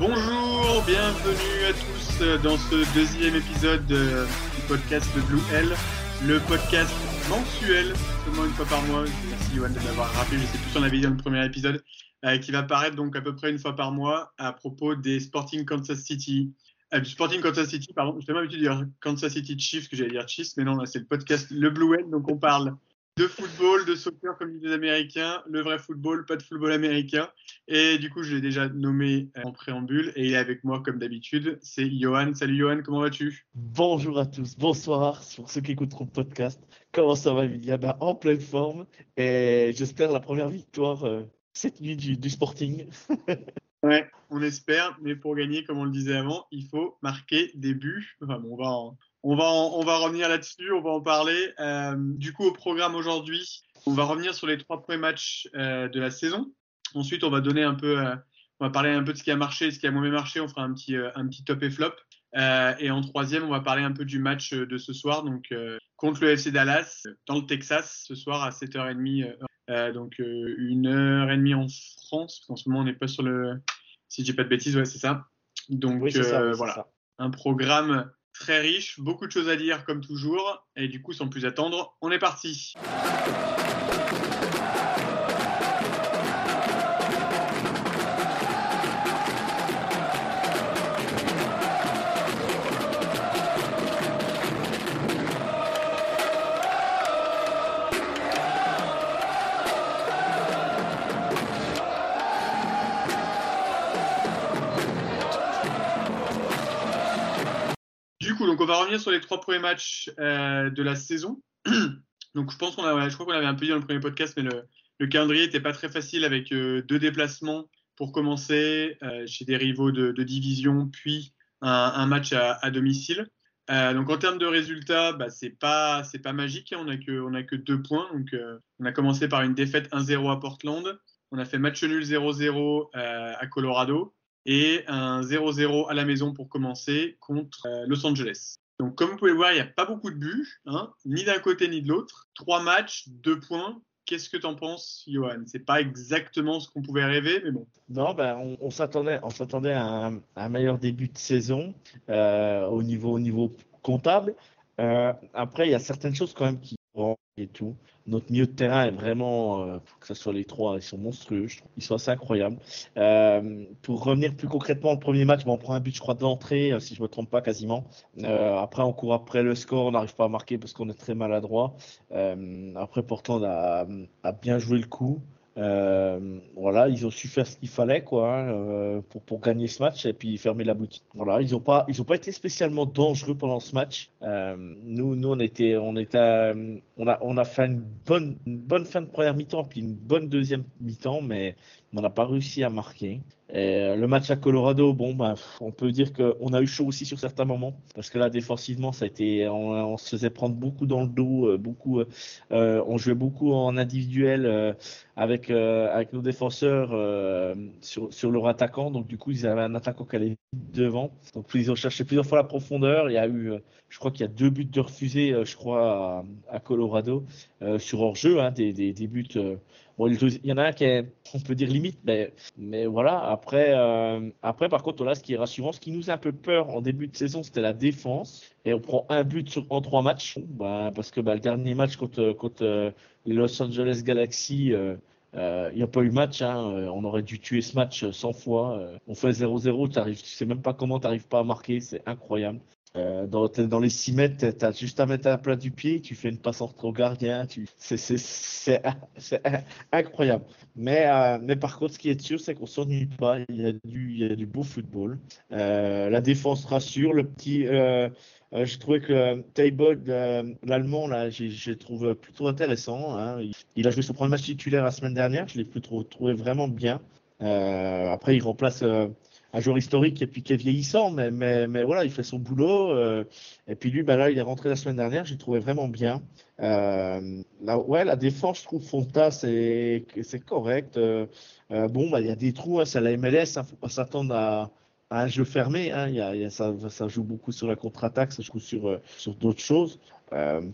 Bonjour, bienvenue à tous dans ce deuxième épisode de- du podcast de Blue L, le podcast mensuel, seulement une fois par mois. Merci Yoann de m'avoir rappelé, je sais plus si on l'avait dit dans le premier épisode, euh, qui va paraître donc à peu près une fois par mois à propos des Sporting Kansas City. Du Sporting Kansas City, pardon, j'étais même habitué de dire Kansas City Chiefs, que j'allais dire Chiefs, mais non, là c'est le podcast Le Blue L, donc on parle de football, de soccer comme disent les Américains, le vrai football, pas de football américain. Et du coup, je l'ai déjà nommé euh, en préambule et il est avec moi comme d'habitude. C'est Johan. Salut Johan, comment vas-tu? Bonjour à tous, bonsoir pour ceux qui écouteront le podcast. Comment ça va, Emilia? Ben, En pleine forme et j'espère la première victoire euh, cette nuit du, Sporting. Ouais, on espère, mais pour gagner, comme on le disait avant, il faut marquer des buts. Enfin, bon, on va on va, on va revenir là-dessus, on va en parler. Euh, du coup, au programme aujourd'hui, on va revenir sur les trois premiers matchs euh, de la saison. Ensuite, on va donner un peu, euh, on va parler un peu de ce qui a marché, ce qui a moins marché. On fera un petit, un petit top et flop. Et en troisième, on va parler un peu du match de ce soir, donc contre le FC Dallas dans le Texas ce soir à 7h30. Euh, donc euh, une heure et demie en France, parce qu'en ce moment on n'est pas sur le, si je dis pas de bêtises, ouais c'est ça. Donc Oui, c'est ça, euh, oui, voilà, ça. un programme très riche, beaucoup de choses à dire comme toujours, et du coup sans plus attendre, on est parti. Du coup, donc on va revenir sur les trois premiers matchs euh, de la saison. donc je pense qu'on crois qu'on avait un peu dit dans le premier podcast, mais le, le calendrier n'était pas très facile avec euh, deux déplacements pour commencer euh, chez des rivaux de, division, puis un, match à, domicile. Donc en termes de résultats, bah, c'est pas c'est pas magique. hein. On a que deux points. Donc on a commencé par une défaite 1-0 à Portland. On a fait match nul 0-0 euh, à Colorado et un 0-0 à la maison pour commencer contre euh, Los Angeles. Donc comme vous pouvez le voir, il n'y a pas beaucoup de buts, hein, ni d'un côté ni de l'autre. Trois matchs, deux points. Qu'est-ce que tu en penses, Johan? C'est pas exactement ce qu'on pouvait rêver, mais bon. Non, ben, on, s'attendait, on s'attendait à un, à un meilleur début de saison euh, au niveau, au niveau comptable. Euh, après, il y a certaines choses quand même qui et tout. Notre milieu de terrain est vraiment, euh, que ce soit les trois, ils sont monstrueux. Ils sont assez incroyables. Euh, pour revenir plus concrètement au premier match, on prend un but, je crois, de l'entrée, euh, si je me trompe pas quasiment. Euh, après, on court après le score, on n'arrive pas à marquer parce qu'on est très maladroit. Après, Portland a, a bien joué le coup. Voilà, ils ont su faire ce qu'il fallait quoi hein, pour, gagner ce match et puis fermer la boutique. Voilà, ils ont pas été spécialement dangereux pendant ce match. Nous on était on était on a fait une bonne fin de première mi-temps puis une bonne deuxième mi-temps mais on n'a pas réussi à marquer. Euh, le match à Colorado, bon, ben, on peut dire qu'on a eu chaud aussi sur certains moments, parce que là, défensivement, ça a été, on, se faisait prendre beaucoup dans le dos, euh, beaucoup, euh, on jouait beaucoup en individuel avec nos défenseurs sur sur leur attaquant, donc du coup, ils avaient un attaquant qui allait devant, donc ils ont cherché plusieurs fois la profondeur. Il y a eu, je crois qu'il y a deux buts de refusés, je crois, à Colorado euh, sur hors jeu, hein, des, buts. euh, il y en a un qui est, on peut dire limite, mais, voilà. Après, euh, après, par contre, là, ce qui est rassurant, ce qui nous a un peu peur en début de saison, c'était la défense. Et on prend un but sur, en trois matchs. Bah, parce que bah, le dernier match contre, les Los Angeles Galaxy, il n'y a pas eu match. Hein. On aurait dû tuer ce match 100 fois. On fait 0-0, t'arrives- tu sais même pas comment tu n'arrives pas à marquer. C'est incroyable. Euh, dans, les 6 mètres, tu as juste à mettre un plat du pied, tu fais une passe entre au gardien. C'est incroyable. Mais, euh, mais par contre, ce qui est sûr, c'est qu'on s'ennuie pas. Il y, a du, beau football. Euh, la défense rassure. Le petit, euh, euh je trouvais que Table, l'allemand, là, je trouve plutôt intéressant. Hein. Il, il, a joué son premier match titulaire la semaine dernière. Je l'ai trouvé vraiment bien. après, il remplace un joueur historique et puis qui est vieillissant, mais, mais, mais voilà, il fait son boulot. Euh, et puis lui, ben là, il est rentré la semaine dernière, j'ai trouvé vraiment bien. Euh, là, ouais, la défense, je trouve Fonta, c'est correct. Euh, bon, bah, il y a des trous, hein, c'est la MLS, hein, faut pas s'attendre à, un jeu fermé. Hein, y a, y a, ça, ça joue beaucoup sur la contre-attaque, ça joue sur, sur d'autres choses.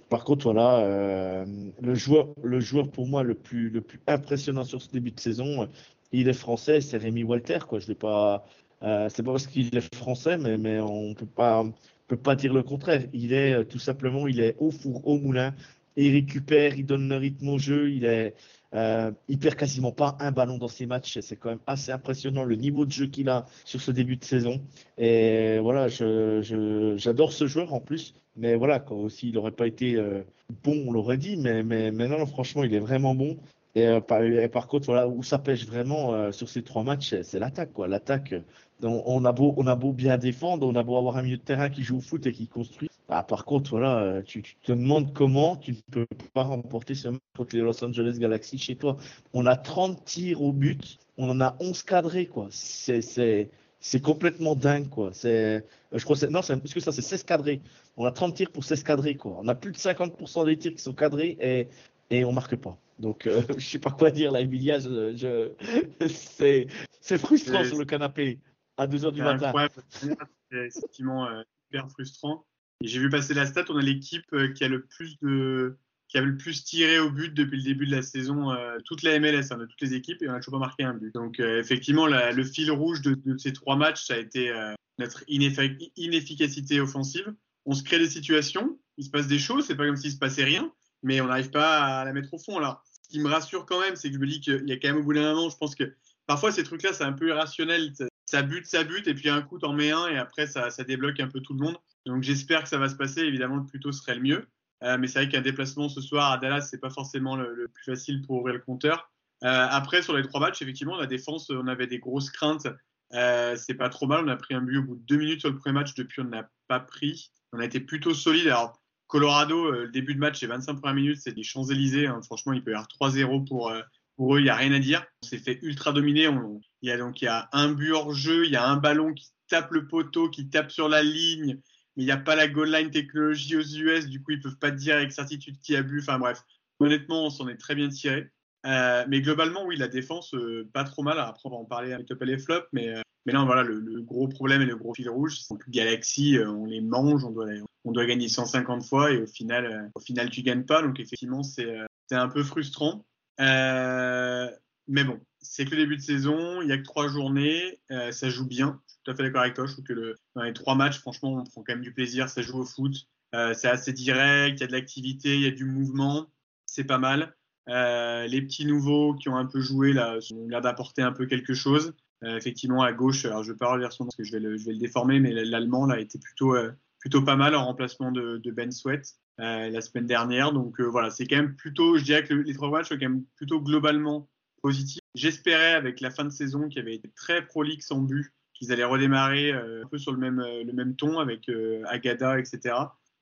Par contre, voilà, le joueur, le joueur pour moi le plus, le plus impressionnant sur ce début de saison, il est français, c'est Rémi Walter. Quoi. Je vais pas, euh, c'est pas parce qu'il est français, mais, on peut pas, peut pas dire le contraire. Il est euh, tout simplement, il est au four, au moulin. il récupère, il donne le rythme au jeu. Il est, euh, perd quasiment pas un ballon dans ses matchs. C'est quand même assez impressionnant le niveau de jeu qu'il a sur ce début de saison. Et voilà, j'adore ce joueur en plus. Mais voilà, quand aussi il n'aurait pas été euh, bon, on l'aurait dit. Mais, mais non, franchement, il est vraiment bon. Et, euh, par, et, par, contre, voilà, où ça pêche vraiment euh, sur ces trois matchs, c'est l'attaque. quoi. L'attaque, on, a beau, on a beau bien défendre, on a beau avoir un milieu de terrain qui joue au foot et qui construit. Bah, par contre, voilà, euh, tu, te demandes comment tu ne peux pas remporter ce match contre les Los Angeles Galaxy chez toi. On a 30 tirs au but, on en a 11 cadrés, quoi. C'est, complètement dingue, quoi. C'est, je crois, non, c'est, parce que ça, c'est 16 cadrés. On a 30 tirs pour 16 cadrés, quoi. On a plus de 50% des tirs qui sont cadrés et, et on marque pas. Donc, euh, je sais pas quoi dire là, Emilia. Je, je... c'est, c'est frustrant sur le canapé à 2 heures du matin. C'est effectivement euh, hyper frustrant. Et j'ai vu passer la stat, on a l'équipe euh, qui a le plus de qui a le plus tiré au but depuis le début de la saison, euh, toute la MLS, hein, de toutes les équipes, et on n'a toujours pas marqué un but. Donc effectivement, la, le fil rouge de, de, ces trois matchs, ça a été notre ineffic inefficacité offensive. On se crée des situations, il se passe des choses, c'est pas comme s'il se passait rien, mais on n'arrive pas à la mettre au fond. Alors, ce qui me rassure quand même, c'est que je me dis qu'il y a quand même au bout d'un moment, je pense que parfois ces trucs-là, c'est un peu irrationnel. Ça bute, ça bute, et puis un coup, t'en mets un, et après, ça, débloque un peu tout le monde. Donc j'espère que ça va se passer. Évidemment, le plus tôt serait le mieux. Euh, mais c'est vrai qu'un déplacement ce soir à Dallas, c'est pas forcément le, le, plus facile pour ouvrir le compteur. Euh, après, sur les trois matchs, effectivement, la défense, on avait des grosses craintes. Euh, c'est pas trop mal. On a pris un but au bout de deux minutes sur le premier match. Depuis, on n'a pas pris. On a été plutôt solide. Alors, Colorado, euh, le début de match, c'est 25 premières minutes, c'est des Champs-Élysées. Hein. Franchement, il peut y avoir 3-0 pour, euh, pour eux. Il n'y a rien à dire. On s'est fait ultra dominer. On, il y a donc il y a un but hors jeu. Il y a un ballon qui tape le poteau, qui tape sur la ligne mais il n'y a pas la goal line technologie aux US, du coup ils peuvent pas dire avec certitude qui a bu. Enfin bref, honnêtement, on s'en est très bien tiré. Euh, mais globalement, oui, la défense, euh, pas trop mal. Après, on va en parler avec top et les flops, mais, euh, mais là, voilà, le, gros problème et le gros fil rouge, c'est que Galaxy, euh, on les mange, on doit, on doit gagner 150 fois et au final, euh, au final, tu gagnes pas. Donc effectivement, c'est un peu frustrant. mais bon, c'est que le début de saison, il y a que trois journées, ça joue bien tout à fait d'accord avec toi. Je trouve que dans les trois matchs, franchement, on prend quand même du plaisir. Ça joue au foot. Euh, c'est assez direct. Il y a de l'activité, il y a du mouvement. C'est pas mal. Euh, les petits nouveaux qui ont un peu joué là ont l'air d'apporter un peu quelque chose. Euh, effectivement, à gauche, alors je pas relire son parce que je vais le, le déformer, mais l'allemand là était plutôt euh, plutôt pas mal en remplacement de, Ben Sweat euh, la semaine dernière. Donc voilà, c'est quand même plutôt, je dirais que les trois matchs sont quand même plutôt globalement positifs. J'espérais avec la fin de saison qui avait été très prolixe en but qu'ils allaient redémarrer un peu sur le même, le même ton avec Agada, etc.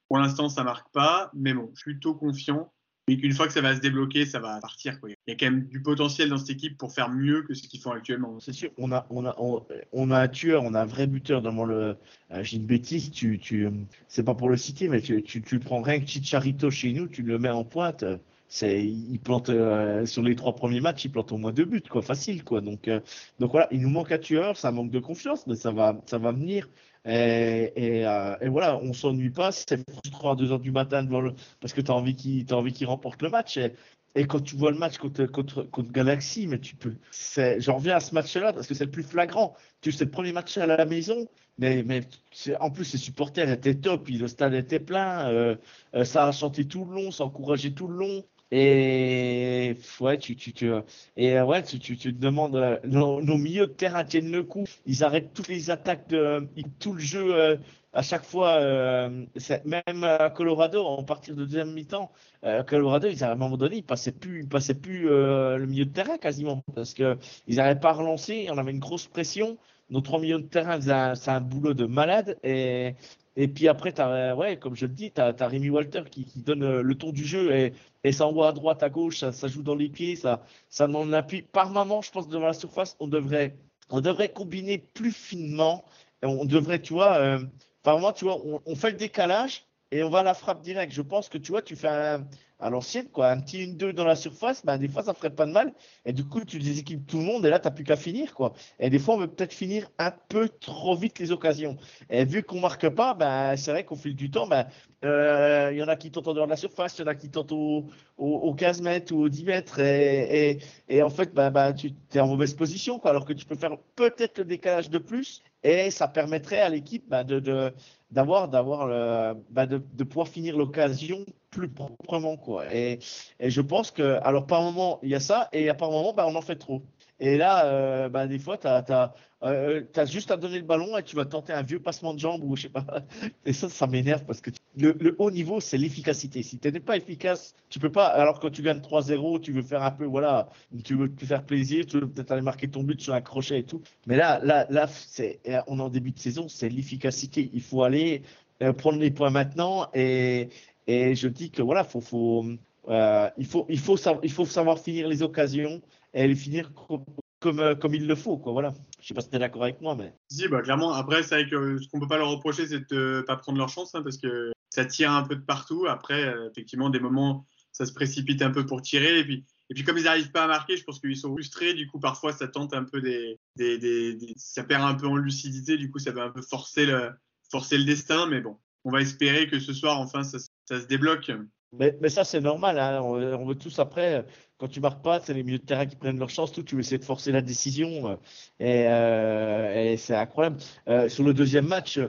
Pour l'instant, ça marque pas, mais bon, je suis plutôt confiant. Et qu'une fois que ça va se débloquer, ça va partir. Il y a quand même du potentiel dans cette équipe pour faire mieux que ce qu'ils font actuellement. C'est sûr, on a, on, a, on, a un tueur, on a un vrai buteur devant le. Euh, J'ai une bêtise, tu, tu, c'est pas pour le citer, mais tu, tu, tu le prends rien que Chicharito chez nous, tu le mets en pointe il plante euh, sur les trois premiers matchs, il plante au moins deux buts, quoi, facile, quoi. Donc, euh, donc voilà, il nous manque un tueur, ça manque de confiance, mais ça va, ça va venir. Et, euh, voilà, on s'ennuie pas. C'est frustrant à 2 heures du matin devant le, parce que tu as envie qu'il, remporte le match. Et, quand tu vois le match contre, contre, contre Galaxy, mais tu peux. J'en reviens à ce match-là parce que c'est le plus flagrant. Tu sais, le premier match à la maison, mais, mais en plus, les supporters étaient top, le stade était plein, ça a chanté tout le long, ça encourageait tout le long. Et ouais, tu, tu, tu, et ouais, tu, tu, tu te demandes, euh, nos, nos, milieux de terrain tiennent le coup, ils arrêtent toutes les attaques, de, tout le jeu, euh, à chaque fois, euh, même à Colorado, en partir de deuxième mi-temps, euh, Colorado, ils, à un moment donné, ils passaient plus, passaient plus euh, le milieu de terrain quasiment parce que ils n'arrivaient pas à relancer. On avait une grosse pression. Nos trois milieux de terrain c'est un boulot de malade et et puis après, as, ouais, comme je le dis, tu as, Rémi Walter qui, donne le ton du jeu et, et ça envoie à droite, à gauche, ça, joue dans les pieds, ça, ça demande l'appui. Par moment, je pense que devant la surface, on devrait, on devrait combiner plus finement. On devrait, tu vois, euh, par moment, tu vois, on, on, fait le décalage et on va à la frappe directe. Je pense que tu vois, tu fais un, à l'ancienne, quoi, un petit 1-2 dans la surface, ben, des fois, ça ferait pas de mal. Et du coup, tu déséquilibres tout le monde et là, tu n'as plus qu'à finir, quoi. Et des fois, on veut peut-être finir un peu trop vite les occasions. Et vu qu'on marque pas, ben, c'est vrai qu'au fil du temps, ben, euh, il y en a qui tentent en dehors de la surface, il y en a qui tentent au, au 15 mètres ou au 10 mètres. Et, et, et en fait, ben, ben, tu es en mauvaise position, quoi, alors que tu peux faire peut-être le décalage de plus. Et ça permettrait à l'équipe ben, de, d'avoir d'avoir bah de, de pouvoir finir l'occasion plus proprement quoi. Et, et je pense que alors par moment il y a ça et à par moment bah, on en fait trop et là euh, bah, des fois tu as, euh, as, juste à donner le ballon et tu vas tenter un vieux passement de jambe ou je sais pas. Et ça ça m'énerve parce que le, le, haut niveau c'est l'efficacité. Si tu n'es pas efficace tu peux pas alors quand tu gagnes 3-0 tu veux faire un peu voilà tu veux te faire plaisir tu veux peut-être aller marquer ton but sur un crochet et tout. Mais là là là c'est on est en début de saison c'est l'efficacité. Il faut aller euh, prendre les points maintenant et et je dis que voilà, faut, faut, euh, il, faut, il, faut savoir, finir les occasions et les finir comme, comme, comme il le faut. Quoi, voilà. Je ne sais pas si tu es d'accord avec moi. Mais... Si, bah, clairement. Après, c'est vrai ce qu'on ne peut pas leur reprocher, c'est de ne pas prendre leur chance hein, parce que ça tire un peu de partout. Après, euh, effectivement, des moments, ça se précipite un peu pour tirer. Et puis, et puis comme ils n'arrivent pas à marquer, je pense qu'ils sont frustrés. Du coup, parfois, ça tente un peu des, ça perd un peu en lucidité. Du coup, ça va un peu forcer le, forcer le destin. Mais bon, on va espérer que ce soir, enfin, ça se débloque. Mais, ça, c'est normal. Hein. On, veut tous après, quand tu marques pas, c'est les milieux de terrain qui prennent leur chance. Tout, tu veux essayer de forcer la décision. Et, euh, et c'est incroyable. Euh, sur le deuxième match,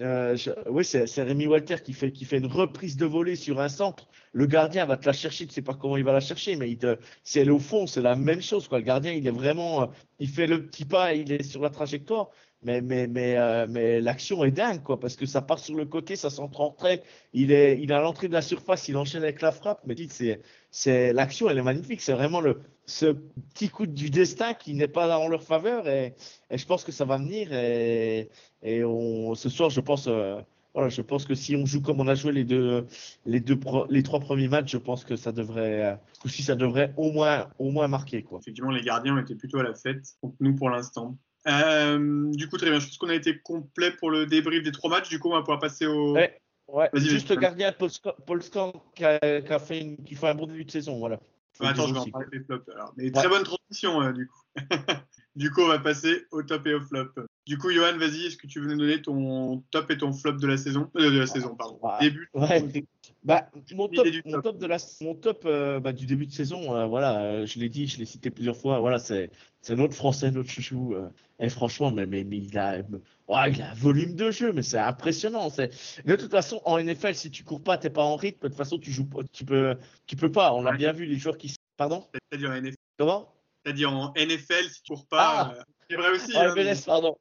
euh, oui, c'est Rémi Walter qui fait, qui fait une reprise de volée sur un centre. Le gardien va te la chercher. Tu sais pas comment il va la chercher, mais il te, c'est au fond, c'est la même chose. Quoi. Le gardien, il est vraiment, il fait le petit pas, il est sur la trajectoire mais mais mais euh, mais l'action est dingue quoi parce que ça part sur le côté ça centre en trait il est il à l'entrée de la surface il enchaîne avec la frappe. Mais dites c'est c'est l'action elle est magnifique. C'est vraiment le ce petit coup du destin qui n'est pas en leur faveur. Et, et, je pense que ça va venir. Et et on ce soir je pense euh, voilà je pense que si on joue comme on a joué les deux les deux les trois premiers matchs je pense que ça devrait aussi ça devrait au moins au moins marquer quoi. Effectivement les gardiens étaient plutôt à la fête donc nous pour l'instant euh, du coup, très bien. Je pense qu'on a été complet pour le débrief des trois matchs. Du coup, on va pouvoir passer au. Ouais, ouais. Juste le gardien Paul Scan qui, a, qui, a fait une, qui fait un bon début de saison. Voilà. Ah, attends, je vais en parler des flops. Alors. Mais ouais. très bonne transition, euh, du coup. du coup, on va passer au top et au flop. Du coup, Johan, vas-y, est-ce que tu veux nous donner ton top et ton flop de la saison euh, De la saison, pardon. Ouais. Début. Ouais. Bah, mon top, mon top de la, mon top euh, bah, du début de saison, euh, voilà, je l'ai dit, je l'ai cité plusieurs fois. Voilà, c'est, notre français, notre chouchou. Et franchement, mais, mais, mais il a, ouais, il a un volume de jeu, mais c'est impressionnant. De toute façon, en NFL, si tu cours pas, t'es pas en rythme. De toute façon, tu joues, tu peux, tu peux pas. On a bien vu les joueurs qui, pardon? C'est-à-dire en NFL. Comment? C'est-à-dire en NFL, si tu cours pas. Ah c'est vrai aussi. Oh, hein, MLS, pardon.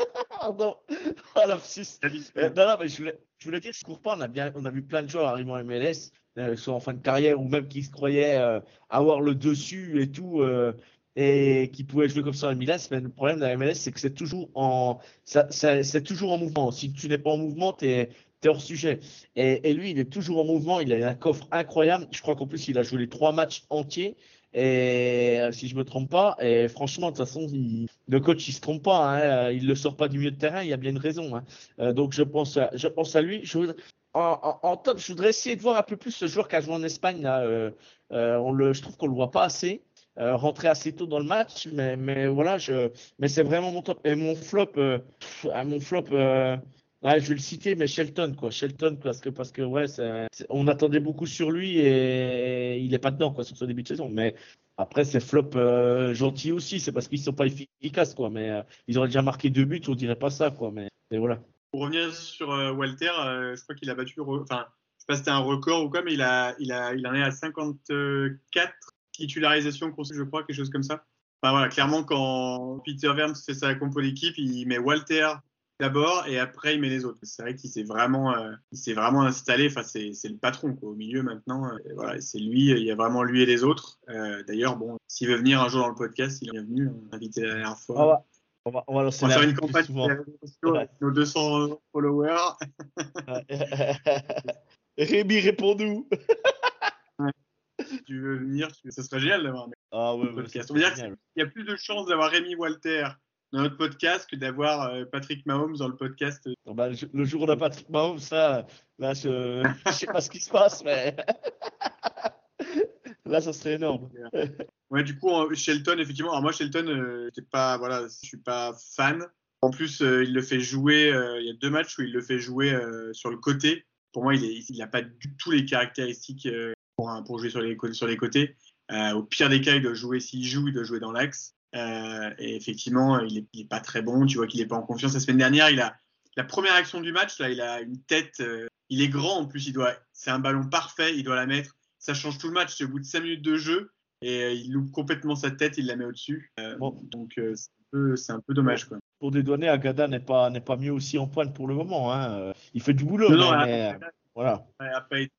Pardon. Oh, euh, non, non, mais je voulais, je voulais dire, je cours pas. On a, bien, on a vu plein de joueurs arriver en MLS, euh, soit en fin de carrière ou même qui se croyaient euh, avoir le dessus et tout, et qui pouvaient jouer comme ça en MLS. Mais le problème de la MLS, c'est que c'est toujours en, c'est toujours en mouvement. Si tu n'es pas en mouvement, tu es, hors sujet. Et, et, lui, il est toujours en mouvement. Il a un coffre incroyable. Je crois qu'en plus, il a joué les trois matchs entiers. Et si je me trompe pas, et franchement, de toute façon, le coach il se trompe pas, hein, il le sort pas du milieu de terrain, il y a bien une raison. Hein. Euh, donc je pense, à, je pense à lui. En, top, je voudrais essayer de voir un peu plus ce joueur qui a joué en Espagne. Euh, euh, je trouve qu'on le voit pas assez. Euh, rentrer assez tôt dans le match, mais, voilà, mais c'est vraiment mon top. Et mon flop, mon flop. Ouais, je vais le citer, mais Shelton, quoi. Shelton, parce que, parce que ouais, on attendait beaucoup sur lui et il est pas dedans, quoi, sur ce début de saison. Mais après, c'est flop euh, gentil aussi, c'est parce qu'ils sont pas efficaces, quoi. Mais euh, ils auraient déjà marqué deux buts, on dirait pas ça, quoi. Mais, mais voilà. Pour revenir sur euh, Walter, je crois qu'il a battu, enfin, je sais pas si c'était un record ou quoi, mais il a, il a, il en est à 54 titularisations, je crois, quelque chose comme ça. Enfin voilà, clairement, quand Peter Vermes fait sa compo d'équipe, il met Walter, d'abord et après il met les autres. C'est vrai qu'il s'est vraiment, euh, il s'est vraiment installé. Enfin, c'est, c'est le patron quoi, au milieu maintenant. Euh, voilà, c'est lui. Il y a vraiment lui et les autres. Euh, d'ailleurs, bon, s'il veut venir un jour dans le podcast, il est bienvenu. On l'a invité la dernière fois. On va, on va, on va lancer On va faire une campagne avec nos 200 followers. Rémi, réponds-nous. Si tu veux venir, tu- ça serait génial d'avoir un mec Ah ouais, ouais, podcast. On va dire génial. qu'il y a plus de chances d'avoir Rémi Walter dans notre podcast que d'avoir euh, Patrick Mahomes dans le podcast. Bon, bah, le jour où on a Patrick Mahomes, ça, là, je, je sais pas ce qui se passe, mais là, ça serait énorme. Ouais, du coup, Shelton, effectivement. Alors moi, Shelton, euh, pas, voilà, je suis pas fan. En plus, euh, il le fait jouer. euh, il y a deux matchs où il le fait jouer sur le côté. Pour moi, il est, il a pas du tout les caractéristiques pour, jouer sur les, cô- sur les côtés. Au pire des cas, il doit jouer s'il joue, il doit jouer dans l'axe. Euh, et effectivement, il est, il est pas très bon. Tu vois qu'il est pas en confiance. La semaine dernière, il a la première action du match. Là, il a une tête. euh, il est grand en plus. Il doit. C'est un ballon parfait. Il doit la mettre. Ça change tout le match. C'est au bout de cinq minutes de jeu et euh, il loupe complètement sa tête. Il la met au-dessus. Bon. Donc c'est un peu, c'est un peu dommage quoi. Pour dédouaner, Agada n'est pas, n'est pas mieux aussi en pointe pour le moment. Hein. Il fait du boulot, Non, mais, non, voilà. Ouais, a pas été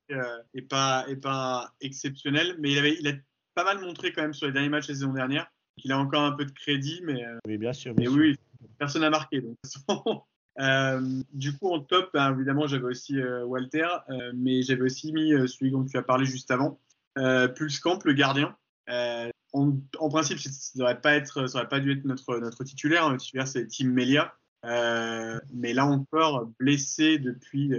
est pas est pas exceptionnel, mais il avait il a pas mal montré quand même sur les derniers matchs de la saison dernière. Il a encore un peu de crédit, mais euh, Oui, bien sûr. mais sûr. oui, personne n'a marqué. Donc. Euh, du coup, en top, ben, évidemment, j'avais aussi euh, Walter, euh, mais j'avais aussi mis celui dont tu as parlé juste avant, euh, Pulskamp, le gardien. En, en principe, ça n'aurait pas être, ça aurait pas dû être notre notre titulaire. Notre titulaire, c'est Tim Melia. Mais là encore, blessé depuis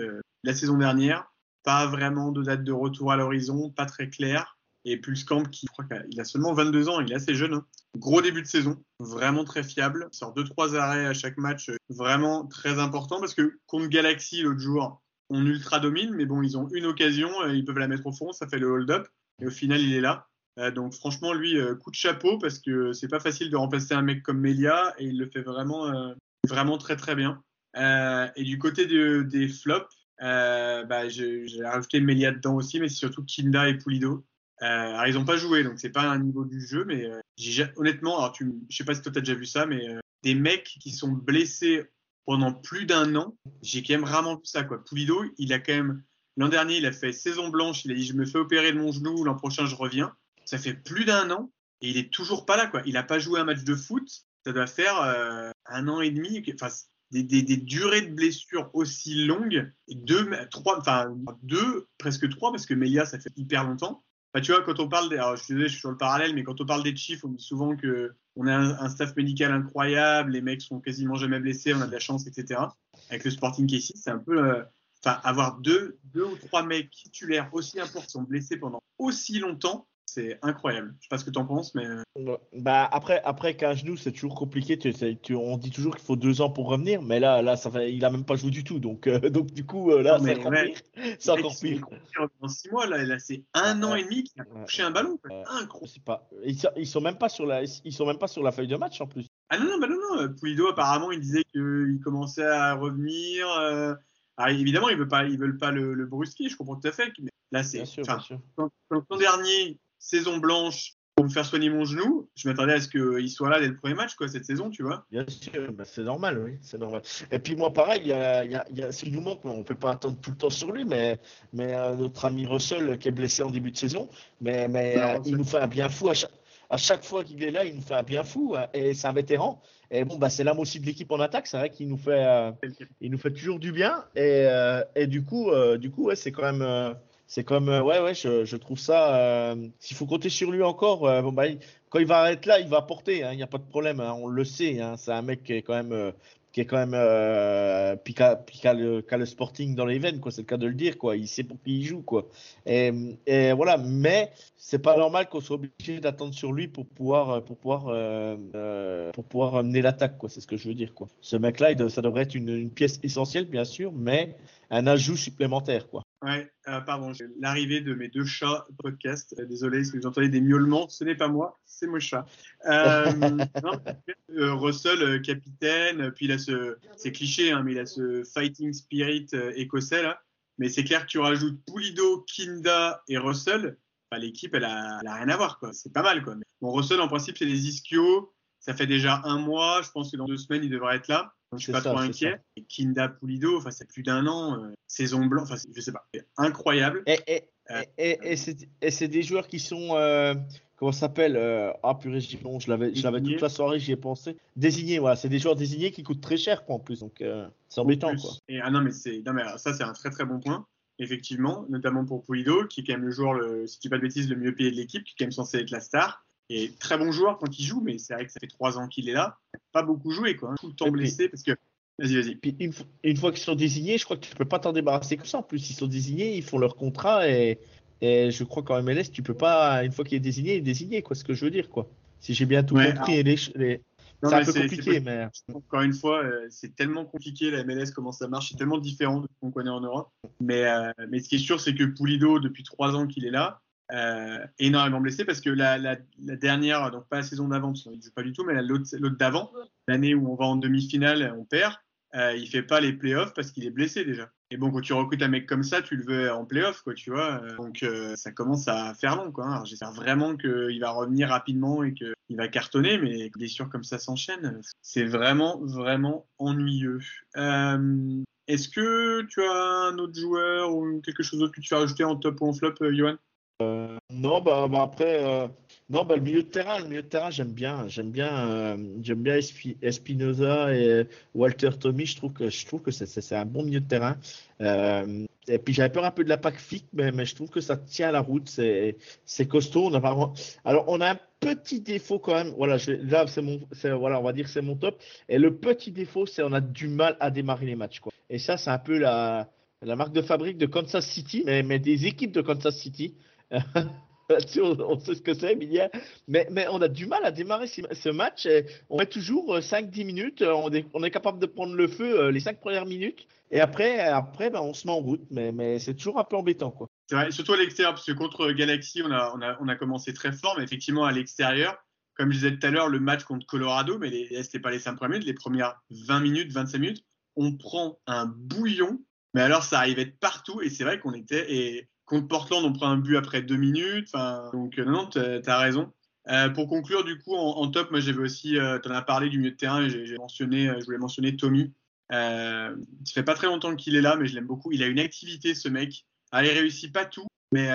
la saison dernière. Pas vraiment de date de retour à l'horizon, pas très clair. Et Pulskamp, qui je crois qu'il a seulement 22 ans, il est assez jeune. hein. Gros début de saison, vraiment très fiable. Il sort 2-3 arrêts à chaque match, euh, vraiment très important parce que contre Galaxy l'autre jour, on ultra domine, mais bon, ils ont une occasion, euh, ils peuvent la mettre au fond, ça fait le hold-up. Et au final, il est là. Euh, donc franchement, lui, coup de chapeau parce que c'est pas facile de remplacer un mec comme Melia et il le fait vraiment, vraiment très très bien. Et du côté de- des flops, bah, j'ai rajouté Melia dedans aussi, mais c'est surtout Kinda et Pulido. Euh, alors ils n'ont pas joué, donc c'est pas un niveau du jeu, mais euh, honnêtement, alors tu, je sais pas si toi t'as déjà vu ça, mais euh, des mecs qui sont blessés pendant plus d'un an, j'ai quand même rarement vu ça quoi. Pulido, il a quand même l'an dernier, il a fait saison blanche, il a dit je me fais opérer de mon genou, l'an prochain je reviens. Ça fait plus d'un an et il est toujours pas là quoi. Il a pas joué un match de foot, ça doit faire un an et demi, enfin des, durées de blessures aussi longues, deux, trois, enfin deux, presque trois, parce que Melia, ça fait hyper longtemps. Enfin, tu vois, quand on parle des, alors, je suis désolé, je suis sur le parallèle, mais quand on parle des Chiefs, on dit souvent que on a un, staff médical incroyable, les mecs sont quasiment jamais blessés, on a de la chance, etc. Avec le Sporting ici, c'est un peu, euh, enfin, avoir deux, deux ou trois mecs titulaires aussi importants blessés pendant aussi longtemps, c'est incroyable. Je sais pas ce que tu en penses, mais euh, Bah, après, après qu'un genou, c'est toujours compliqué. Tu, tu- on dit toujours qu'il faut deux ans pour revenir, mais là, là ça fait, il a même pas joué du tout. Donc, euh, donc du coup, euh, là, c'est encore pire. C'est encore pire. En six mois, là, là c'est un Ouais, an et demi qu'il a touché ouais. un ballon. Ouais. Incroyable. Pas. Ils, sont- ils sont même pas sur la, ils sont même pas sur la feuille de match en plus. Ah non, non, bah non, non. Pulido, apparemment, il disait qu'il commençait à revenir. euh, alors, évidemment, ils veulent pas, ils veulent pas le, le brusquer, je comprends tout à fait. Mais là, c'est. Bien sûr, enfin, bien sûr. quand, quand l'an dernier, saison blanche, pour me faire soigner mon genou, je m'attendais à ce qu'il soit là dès le premier match, quoi, cette saison, tu vois. Bien sûr, bah, c'est normal, oui, c'est normal. Et puis moi, pareil, il y a, il y a, il y a- s'il nous manque, on ne peut pas attendre tout le temps sur lui, mais, mais euh, notre ami Russell qui est blessé en début de saison, mais, euh, il nous fait un bien fou à chaque, à chaque fois qu'il est là, il nous fait un bien fou, hein, et c'est un vétéran. Et bon, bah, c'est l'âme aussi de l'équipe en attaque, c'est vrai qu'il nous fait, euh, il nous fait toujours du bien, et, euh, et du coup, euh, du coup, ouais, c'est quand même. C'est comme, euh, ouais, ouais, je, trouve ça. euh, S'il faut compter sur lui encore, euh, bon, bah, quand il va être là, il va apporter, hein, il n'y a pas de problème, hein, on le sait. hein, c'est un mec qui est quand même, qui est quand même, euh, puis qui a, puis qui a le, a le sporting dans les veines, quoi. C'est le cas de le dire, quoi. Il sait pour qui il joue, quoi. Et, et voilà, mais c'est pas normal qu'on soit obligé d'attendre sur lui pour pouvoir, pour pouvoir, pour pouvoir mener l'attaque, quoi. C'est ce que je veux dire, quoi. Ce mec-là, ça devrait être une, une pièce essentielle, bien sûr, mais un ajout supplémentaire, quoi. Ouais, euh, pardon, j'ai l'arrivée de mes deux chats podcast. Euh, désolé si vous entendez des miaulements, ce n'est pas moi, c'est mon chat. Euh, non, euh, Russell, euh, capitaine, puis il a ce, c'est cliché, hein, mais il a ce fighting spirit écossais là. Mais c'est clair que tu rajoutes Pulido, Kinda et Russell, bah, l'équipe elle a, elle a rien à voir quoi. C'est pas mal quoi. Mais bon, Russell en principe c'est des ischios, ça fait déjà un mois, je pense que dans deux semaines il devrait être là. Je suis pas trop inquiet. Et Kinda Pulido, enfin, c'est plus d'un an, euh, saison blanche, enfin, je sais pas, incroyable. Et, et, et, et c'est des joueurs qui sont, euh, comment ça s'appelle Ah purée, bon, je l'avais, je l'avais toute la soirée, j'y ai pensé. Désignés, voilà, c'est des joueurs désignés qui coûtent très cher, quoi, en plus, donc c'est embêtant, quoi. Et ah non, mais c'est, non, mais ça, c'est un très très bon point effectivement, notamment pour Pulido, qui est quand même le joueur, le, si tu dis pas de bêtises, le mieux payé de l'équipe, qui est quand même censé être la star. Et très bon joueur quand il joue, mais c'est vrai que ça fait trois ans qu'il est là. Pas beaucoup joué, quoi. Tout le temps blessé parce que. Vas-y, vas-y. Puis une, fois qu'ils sont désignés, je crois que tu peux pas t'en débarrasser que ça. En plus, ils sont désignés, ils font leur contrat et, et je crois qu'en MLS, tu peux pas, une fois qu'il est désigné, il est désigné, quoi. Ce que je veux dire, quoi. Si j'ai bien tout compris, les, c'est un peu compliqué, mais. Encore une fois, euh, c'est tellement compliqué la MLS, comment ça marche, c'est tellement différent de ce qu'on connaît en Europe. Mais, euh, mais ce qui est sûr, c'est que Pulido, depuis trois ans qu'il est là, euh, énormément blessé parce que la, dernière, donc pas la saison d'avant, parce qu'on ne joue pas du tout, mais l'autre d'avant, l'année où on va en demi-finale, on perd, euh, il fait pas les playoffs parce qu'il est blessé déjà. Et bon, quand tu recrutes un mec comme ça, tu le veux en playoff, quoi, tu vois. Donc euh, ça commence à faire long, quoi. Hein. J'espère vraiment qu'il va revenir rapidement et qu'il va cartonner, mais des blessures comme ça s'enchaînent, c'est vraiment, vraiment ennuyeux. Euh, est-ce que tu as un autre joueur ou quelque chose d'autre que tu veux rajouter en top ou en flop, Johan? Euh, non, bah, bah après, euh, non, bah, le milieu de terrain, le milieu de terrain, j'aime bien, j'aime bien, euh, j'aime bien Espinoza et Walter Tommy. Je trouve que je trouve que c'est un bon milieu de terrain. et puis j'avais peur un peu de la PAC FIC, mais, mais je trouve que ça tient la route. C'est costaud. On a. Alors on a un petit défaut quand même. Voilà, là c'est mon, voilà, on va dire c'est mon top. Et le petit défaut, c'est on a du mal à démarrer les matchs, quoi. Et ça, c'est un peu la la marque de fabrique de Kansas City, mais, mais des équipes de Kansas City. on, sait ce que c'est. Mais, on a du mal à démarrer ce match. On met toujours 5-10 euh, minutes. Euh, on est, capable de prendre le feu euh, les 5 premières minutes. Et après, ben, on se met en route. Mais, c'est toujours un peu embêtant. Surtout à l'extérieur, parce que contre Galaxy, on a, commencé très fort. Mais effectivement, à l'extérieur, comme je disais tout à l'heure, le match contre Colorado, mais ce n'était pas les 5 premières minutes, les premières 20 minutes, 25 minutes, on prend un bouillon. Mais alors, ça arrivait de partout. Et c'est vrai qu'on était. Contre Portland, on prend un but après deux minutes. Donc, euh, non, tu as, raison. Euh, pour conclure, du coup, en, top, moi j'avais aussi, euh, tu en as parlé du milieu de terrain, j'ai mentionné, je voulais mentionner Tommy. Euh, ça fait pas très longtemps qu'il est là, mais je l'aime beaucoup. Il a une activité, ce mec. Ah, il réussit pas tout, mais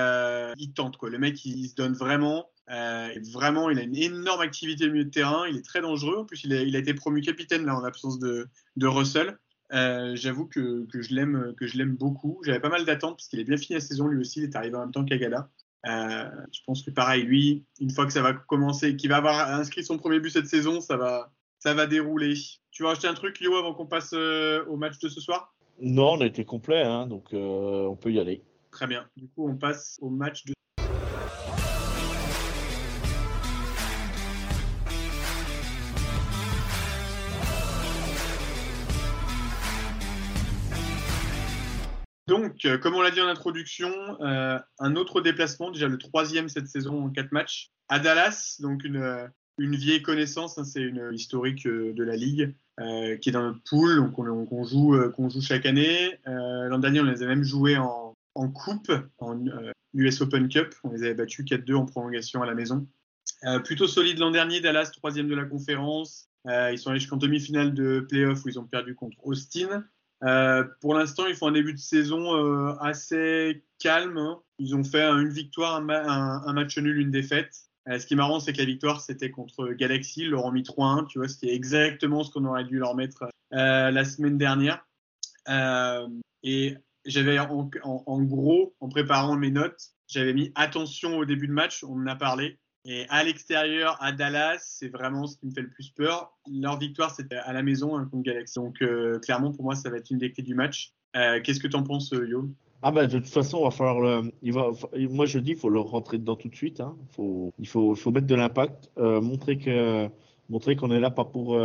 il tente. Quoi. Le mec, il, se donne vraiment. vraiment, il a une énorme activité au milieu de terrain. Il est très dangereux. En plus, il a, été promu capitaine là en absence de Russell. Euh, j'avoue que, que, je l'aime que je l'aime beaucoup. J'avais pas mal d'attentes parce qu'il est bien fini la saison lui aussi. Il est arrivé en même temps qu'Agada. Euh, je pense que pareil, lui, une fois que ça va commencer, qu'il va avoir inscrit son premier but cette saison, ça va, ça va dérouler. Tu veux acheter un truc, Lio, avant qu'on passe euh, au match de ce soir? Non, on a été complet, hein, donc on peut y aller. Très bien. Du coup, on passe au match de Donc, euh, comme on l'a dit en introduction, euh, un autre déplacement, déjà le troisième cette saison en quatre matchs, à Dallas, donc une, euh, vieille connaissance, hein, c'est une historique de la ligue qui est dans notre pool, donc qu'on joue, joue chaque année. L'an dernier, on les a même joués en, en coupe, en US Open Cup, on les avait battus 4-2 en prolongation à la maison. plutôt solide l'an dernier, Dallas, troisième de la conférence. ils sont allés jusqu'en demi-finale de playoff où ils ont perdu contre Austin. Euh, pour l'instant, ils font un début de saison euh, assez calme. Hein. Ils ont fait une victoire, un, match nul, une défaite. Euh, ce qui est marrant, c'est que la victoire, c'était contre Galaxy. Ils leur ont mis 3-1, tu vois, est exactement ce qu'on aurait dû leur mettre la semaine dernière. et j'avais en, gros, en préparant mes notes, j'avais mis attention au début de match, on en a parlé. Et à l'extérieur, à Dallas, c'est vraiment ce qui me fait le plus peur. Leur victoire, c'était à la maison hein, contre Galaxy. Donc, euh, clairement, pour moi, ça va être une des clés du match. Euh, qu'est-ce que tu en penses, euh, Yo? Ah bah de toute façon, va falloir moi je dis, il faut leur rentrer dedans tout de suite. Hein. Il faut, mettre de l'impact, montrer qu'on est là pas pour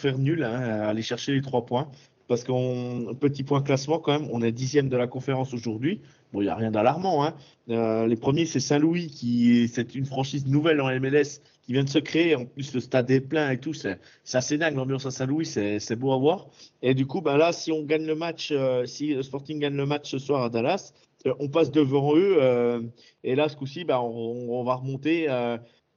faire nul, hein, aller chercher les trois points. Parce qu'on petit point classement quand même, on est dixième de la conférence aujourd'hui. Bon, il n'y a rien d'alarmant. Hein. Euh, les premiers, c'est Saint-Louis, qui c'est une franchise nouvelle en MLS qui vient de se créer. En plus, le stade est plein et tout. C'est assez dingue l'ambiance à Saint-Louis. C'est beau à voir. Et du coup, ben là, si on gagne le match, euh, si Sporting gagne le match ce soir à Dallas, euh, on passe devant eux. et là, ce coup-ci, ben, on, on, va remonter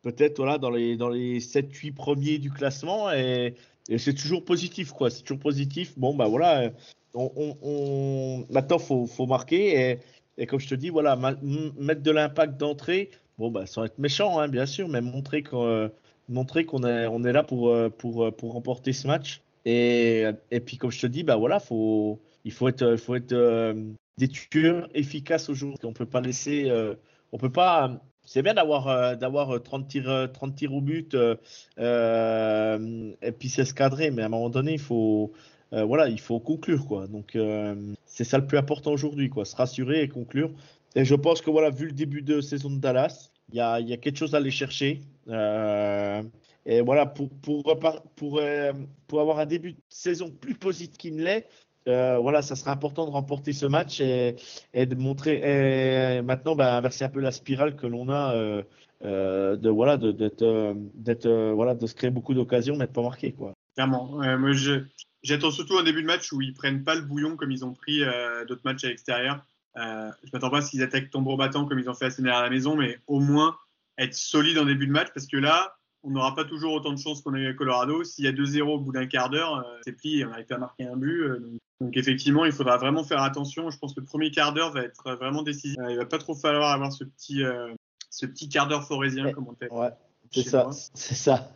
peut-être voilà, dans les, dans les 7-8 premiers du classement. Et, et c'est toujours positif, quoi. C'est toujours positif. Bon, bah voilà, on, maintenant, faut, faut marquer. Et, et, comme je te dis, voilà, mettre de l'impact d'entrée, bon, bah, sans être méchant, hein, bien sûr, mais montrer qu'on montrer qu'on est, on est là pour, pour, pour remporter ce match. Et, et puis, comme je te dis, bah voilà, faut, il faut être, faut être euh, des tueurs efficaces aujourd'hui. On peut pas laisser, euh, on peut pas. C'est bien d'avoir euh, d'avoir 30 tirs 30 tirs au but et puis s'escadrer, mais à un moment donné, il faut voilà, il faut conclure quoi. Donc c'est ça le plus important aujourd'hui quoi, se rassurer et conclure. Et je pense que voilà, vu le début de saison de Dallas, il y a, y a quelque chose à aller chercher. et voilà, pour, pour, pour, pour, avoir un début de saison plus positif qu'il ne l'est, euh, voilà, ça sera important de remporter ce match et, de montrer et maintenant bah, inverser un peu la spirale que l'on a euh, euh, de voilà d'être voilà de se créer beaucoup d'occasions mais de pas marquer quoi. Clairement. moi j'attends surtout un début de match où ils prennent pas le bouillon comme ils ont pris d'autres matchs à l'extérieur. je m'attends pas à ce qu'ils attaquent tambour battant comme ils ont fait à Sénère à la maison, mais au moins être solide en début de match parce que là on n'aura pas toujours autant de chance qu'on a eu à Colorado. S'il y a 2-0 au bout d'un quart d'heure, c'est plié. On n'arrive pas à marquer un but. Donc effectivement, il faudra vraiment faire attention. Je pense que le premier quart d'heure va être vraiment décisif. Euh, il va pas trop falloir avoir ce petit, euh, ce petit quart d'heure forésien, comme on dit. Ouais, c'est ça, c'est ça.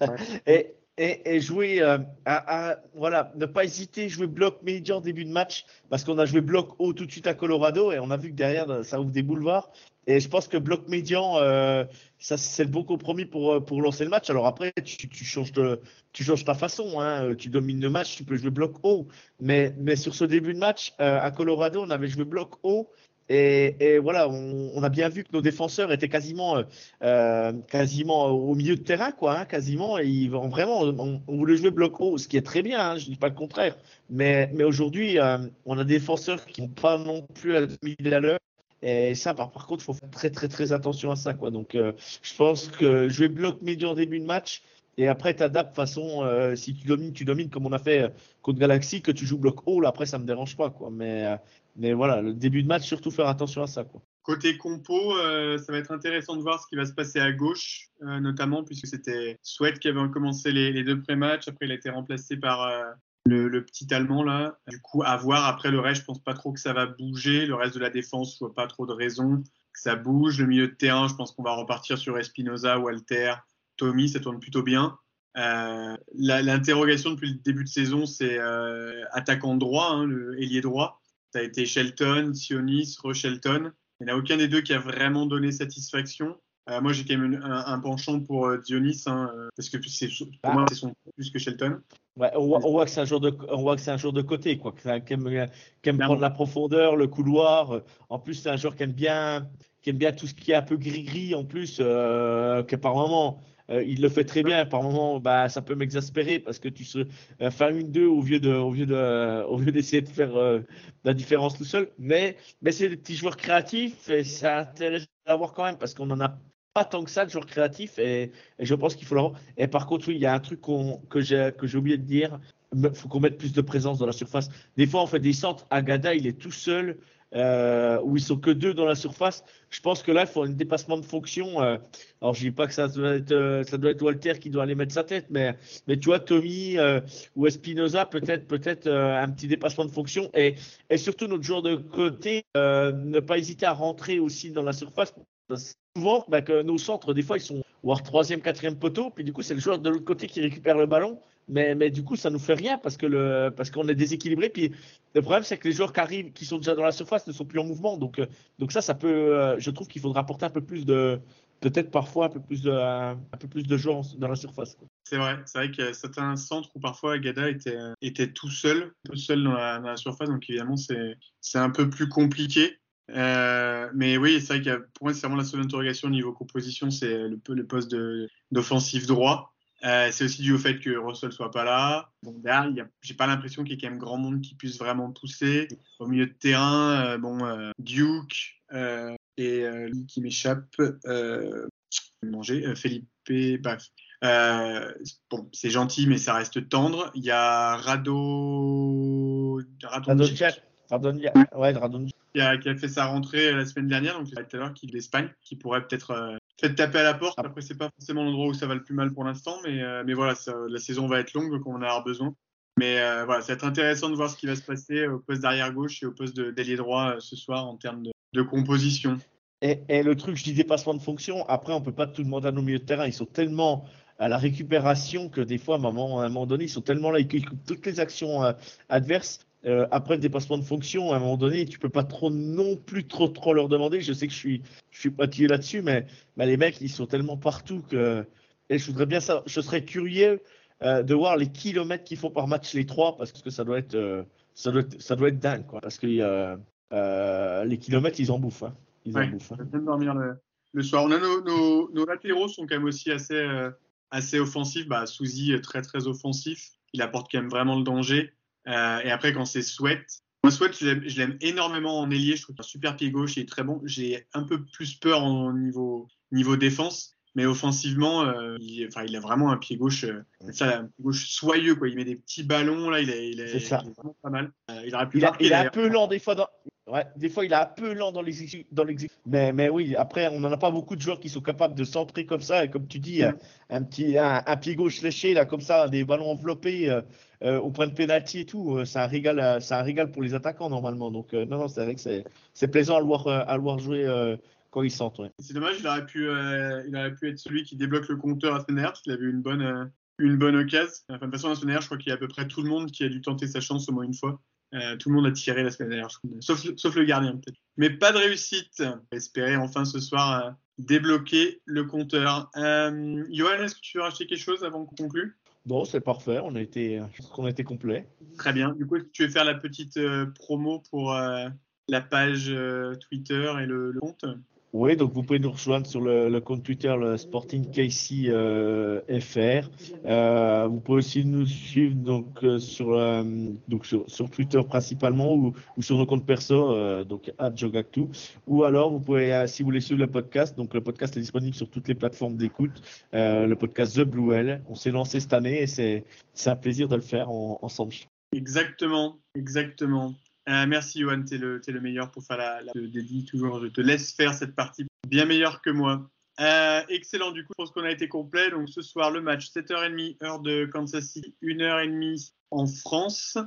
Et, et, et, jouer euh, à, voilà, ne pas hésiter, jouer bloc médian début de match, parce qu'on a joué bloc haut tout de suite à Colorado et on a vu que derrière ça ouvre des boulevards. Et je pense que bloc médian, euh, ça c'est le bon compromis pour, euh, pour lancer le match. Alors après, tu, tu changes, de, tu changes ta façon. Hein. Tu domines le match, tu peux jouer bloc haut. Mais, mais sur ce début de match, euh, à Colorado, on avait joué bloc haut. Et, voilà, on, a bien vu que nos défenseurs étaient quasiment, euh, quasiment au milieu de terrain, quoi, hein, quasiment. Et ils vont vraiment, on, voulait jouer bloc haut, ce qui est très bien. Hein, je dis pas le contraire. Mais, aujourd'hui, euh, on a des défenseurs qui n'ont pas non plus à 2000 à l'heure. Et ça, par, contre, il faut faire très, très, très attention à ça. Quoi. Donc, euh, je pense que jouer bloc médian début de match, et après, tu adaptes façon, euh, si tu domines, tu domines comme on a fait euh, contre Galaxy, que tu joues bloc haut, là, après, ça me dérange pas. Quoi. Mais, mais voilà, le début de match, surtout faire attention à ça. Côté compo, ça va être intéressant de voir ce qui va se passer à gauche, notamment, puisque c'était Sweat qui avait commencé les, deux pré-matchs. Après, il a été remplacé par le, petit Allemand là. Du coup, à voir. Après le reste, je pense pas trop que ça va bouger. Le reste de la défense, je vois pas trop de raison que ça bouge. Le milieu de terrain, je pense qu'on va repartir sur Espinoza, Walter, Tommy, ça tourne plutôt bien. Euh, L'interrogation depuis le début de saison, c'est euh, attaquant droit, hein, ailier droit. Ça a été Shelton, Sionis, Rochelton. Il n'y en a aucun des deux qui a vraiment donné satisfaction. Euh, moi, j'ai quand même un, un, penchant pour euh, Dionis, hein, parce que pour ah. moi, c'est son plus que Shelton. Ouais, on, voit, on, voit, que c'est un jour de, un jour côté, quoi. Qui aime, qui aime prendre la profondeur, le couloir. En plus, c'est un joueur qui aime bien, qui aime bien tout ce qui est un peu gris-gris. En plus, euh, que par moment, euh, il le fait très bien. Par moment, bah, ça peut m'exaspérer parce que tu se euh, fais une deux au lieu de, au lieu de, au lieu d'essayer de faire euh, la différence tout seul. Mais, mais c'est des petits joueurs créatifs et c'est intéressant à voir quand même parce qu'on en a pas tant que ça de joueurs créatifs et, je pense qu'il faut l'avoir. Et par contre, oui, il y a un truc que j'ai que j'ai oublié de dire. Il faut qu'on mette plus de présence dans la surface. Des fois, on fait des centres. Agada, il est tout seul. Euh, où ils sont que deux dans la surface. Je pense que là, il faut un dépassement de fonction. Euh, alors, je dis pas que ça doit être, euh, ça doit être Walter qui doit aller mettre sa tête, mais, mais tu vois, Tommy ou Espinoza, peut-être, peut-être un petit dépassement de fonction et, et surtout notre joueur de côté, ne pas hésiter à rentrer aussi dans la surface souvent bah, nos centres, des fois, ils sont voire troisième, quatrième poteau, puis du coup, c'est le joueur de l'autre côté qui récupère le ballon. Mais, mais du coup, ça nous fait rien parce que le parce qu'on est déséquilibré. Puis le problème, c'est que les joueurs qui arrivent, qui sont déjà dans la surface, ne sont plus en mouvement. Donc, euh, donc ça, ça peut. Euh, je trouve qu'il faudra apporter un peu plus de, peut-être parfois un peu plus de, un, peu plus de joueurs dans la surface. C'est vrai, c'est vrai a certains centres où parfois Agada était, était tout seul, tout seul dans la, surface, donc évidemment c'est, un peu plus compliqué. Euh, mais oui, c'est vrai que pour moi, c'est vraiment la seule interrogation au niveau composition, c'est le, le poste d'offensif droit. Euh, c'est aussi dû au fait que Russell soit pas là. Bon, derrière, j'ai pas l'impression qu'il y ait quand même grand monde qui puisse vraiment pousser. Au milieu de terrain, euh, bon, euh, Duke et qui m'échappe, manger, Felipe, bref. bon, c'est gentil, mais ça reste tendre. Il y a Rado. Radonjic. Radonjic. Ouais, Radonjic qui a, qui a, fait sa rentrée la semaine dernière, donc tout à l'heure, qui est d'Espagne, qui pourrait peut-être euh, taper à la porte. Après, c'est pas forcément l'endroit où ça va le plus mal pour l'instant, mais, euh, mais voilà, ça, la saison va être longue, donc on en aura besoin. Mais euh, voilà, ça va être intéressant de voir ce qui va se passer au poste d'arrière gauche et au poste d'ailier droit euh, ce soir en termes de, de composition. Et, et, le truc, je dis dépassement de fonction. Après, on peut pas tout demander à nos milieux de terrain. Ils sont tellement à la récupération que des fois, à un moment, à un moment donné, ils sont tellement là, ils coupent toutes les actions euh, adverses. Euh, après le dépassement de fonction, à un moment donné, tu peux pas trop non plus trop trop leur demander. Je sais que je suis je suis là-dessus, mais, mais les mecs, ils sont tellement partout que et je voudrais bien ça. Je serais curieux euh, de voir les kilomètres qu'ils font par match les trois parce que ça doit être euh, ça doit être, ça doit être dingue quoi. Parce que les kilomètres, ils en bouffent. Hein. Ils ouais, en bouffent. Hein. dormir le, le, soir. On a nos, nos, nos, latéraux sont quand même aussi assez assez offensifs. Bah, Souzy est très très offensif. Il apporte quand même vraiment le danger. Euh, et après, quand c'est Sweat, moi, Sweat, je l'aime énormément en ailier. Je trouve qu'il a un super pied gauche, il est très bon. J'ai un peu plus peur en niveau, niveau défense. Mais offensivement, euh, il, enfin, il a vraiment un pied gauche, euh, ça, un pied gauche soyeux, quoi. Il met des petits ballons, là, il est, il est, ça. il est vraiment pas mal. Euh, il aurait pu il, a, il est un peu lent des fois dans, Ouais, des fois, il est un peu lent dans l'exécution. Mais, mais oui, après, on n'en a pas beaucoup de joueurs qui sont capables de centrer comme ça. Et comme tu dis, un, un petit un, un, pied gauche léché, là, comme ça, des ballons enveloppés euh, euh, au point de pénalty et tout, euh, c'est un, régal, c'est un régal pour les attaquants, normalement. Donc, euh, non, non, c'est vrai que c'est, c'est plaisant à le voir, à le voir jouer quand il. Ouais. C'est dommage, il aurait, pu, il aurait pu être celui qui débloque le compteur à parce qu'il avait eu une bonne, une bonne occasion. Enfin, de toute façon, semaine dernière, je crois qu'il y a à peu près tout le monde qui a dû tenter sa chance au moins une fois. Euh, tout le monde a tiré la semaine dernière, sauf, sauf le gardien peut-être. Mais pas de réussite. Espérer enfin ce soir euh, débloquer le compteur. Euh, Johan, est-ce que tu veux racheter quelque chose avant qu'on conclue? Bon, c'est parfait. On a été, on a été complet. Très bien. Du coup, est-ce que tu veux faire la petite euh, promo pour euh, la page Twitter et le, le compte? Oui, donc vous pouvez nous rejoindre sur le, le compte Twitter, le Sporting KC euh, FR. Euh, vous pouvez aussi nous suivre donc euh, sur donc sur, sur, Twitter principalement ou, ou, sur nos comptes perso, euh, donc @jogactu. Ou alors vous pouvez, si vous voulez suivre le podcast, donc le podcast est disponible sur toutes les plateformes d'écoute. le podcast The Blue Well. On s'est lancé cette année et c'est c'est un plaisir de le faire en, ensemble. Exactement, exactement. Euh, merci Johan, t'es le, es le meilleur pour faire la, la dédie toujours. Je te laisse faire cette partie bien meilleure que moi. Euh, excellent, du coup, je pense qu'on a été complet. Donc ce soir, le match 7h30, heure de Kansas City, 1h30 en France,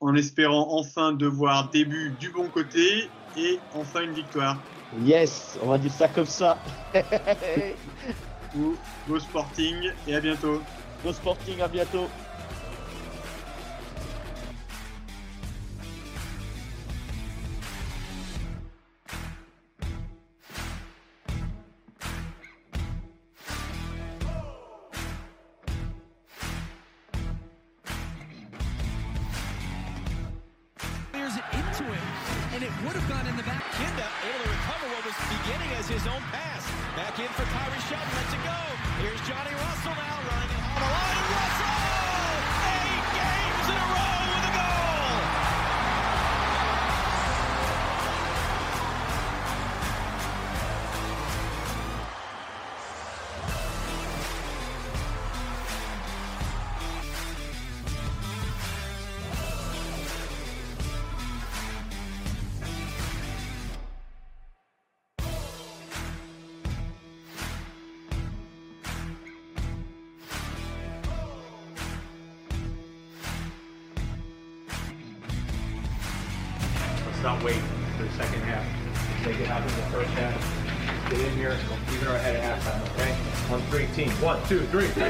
en espérant enfin de voir début du bon côté et enfin une victoire. Yes, on va dire ça comme ça. Ou Go Sporting et à bientôt. Go Sporting, à bientôt. his own pass. Back in for Tyree Shelton. Let's it go. Here's Johnny Russell now running on the line. Russell! Two, three.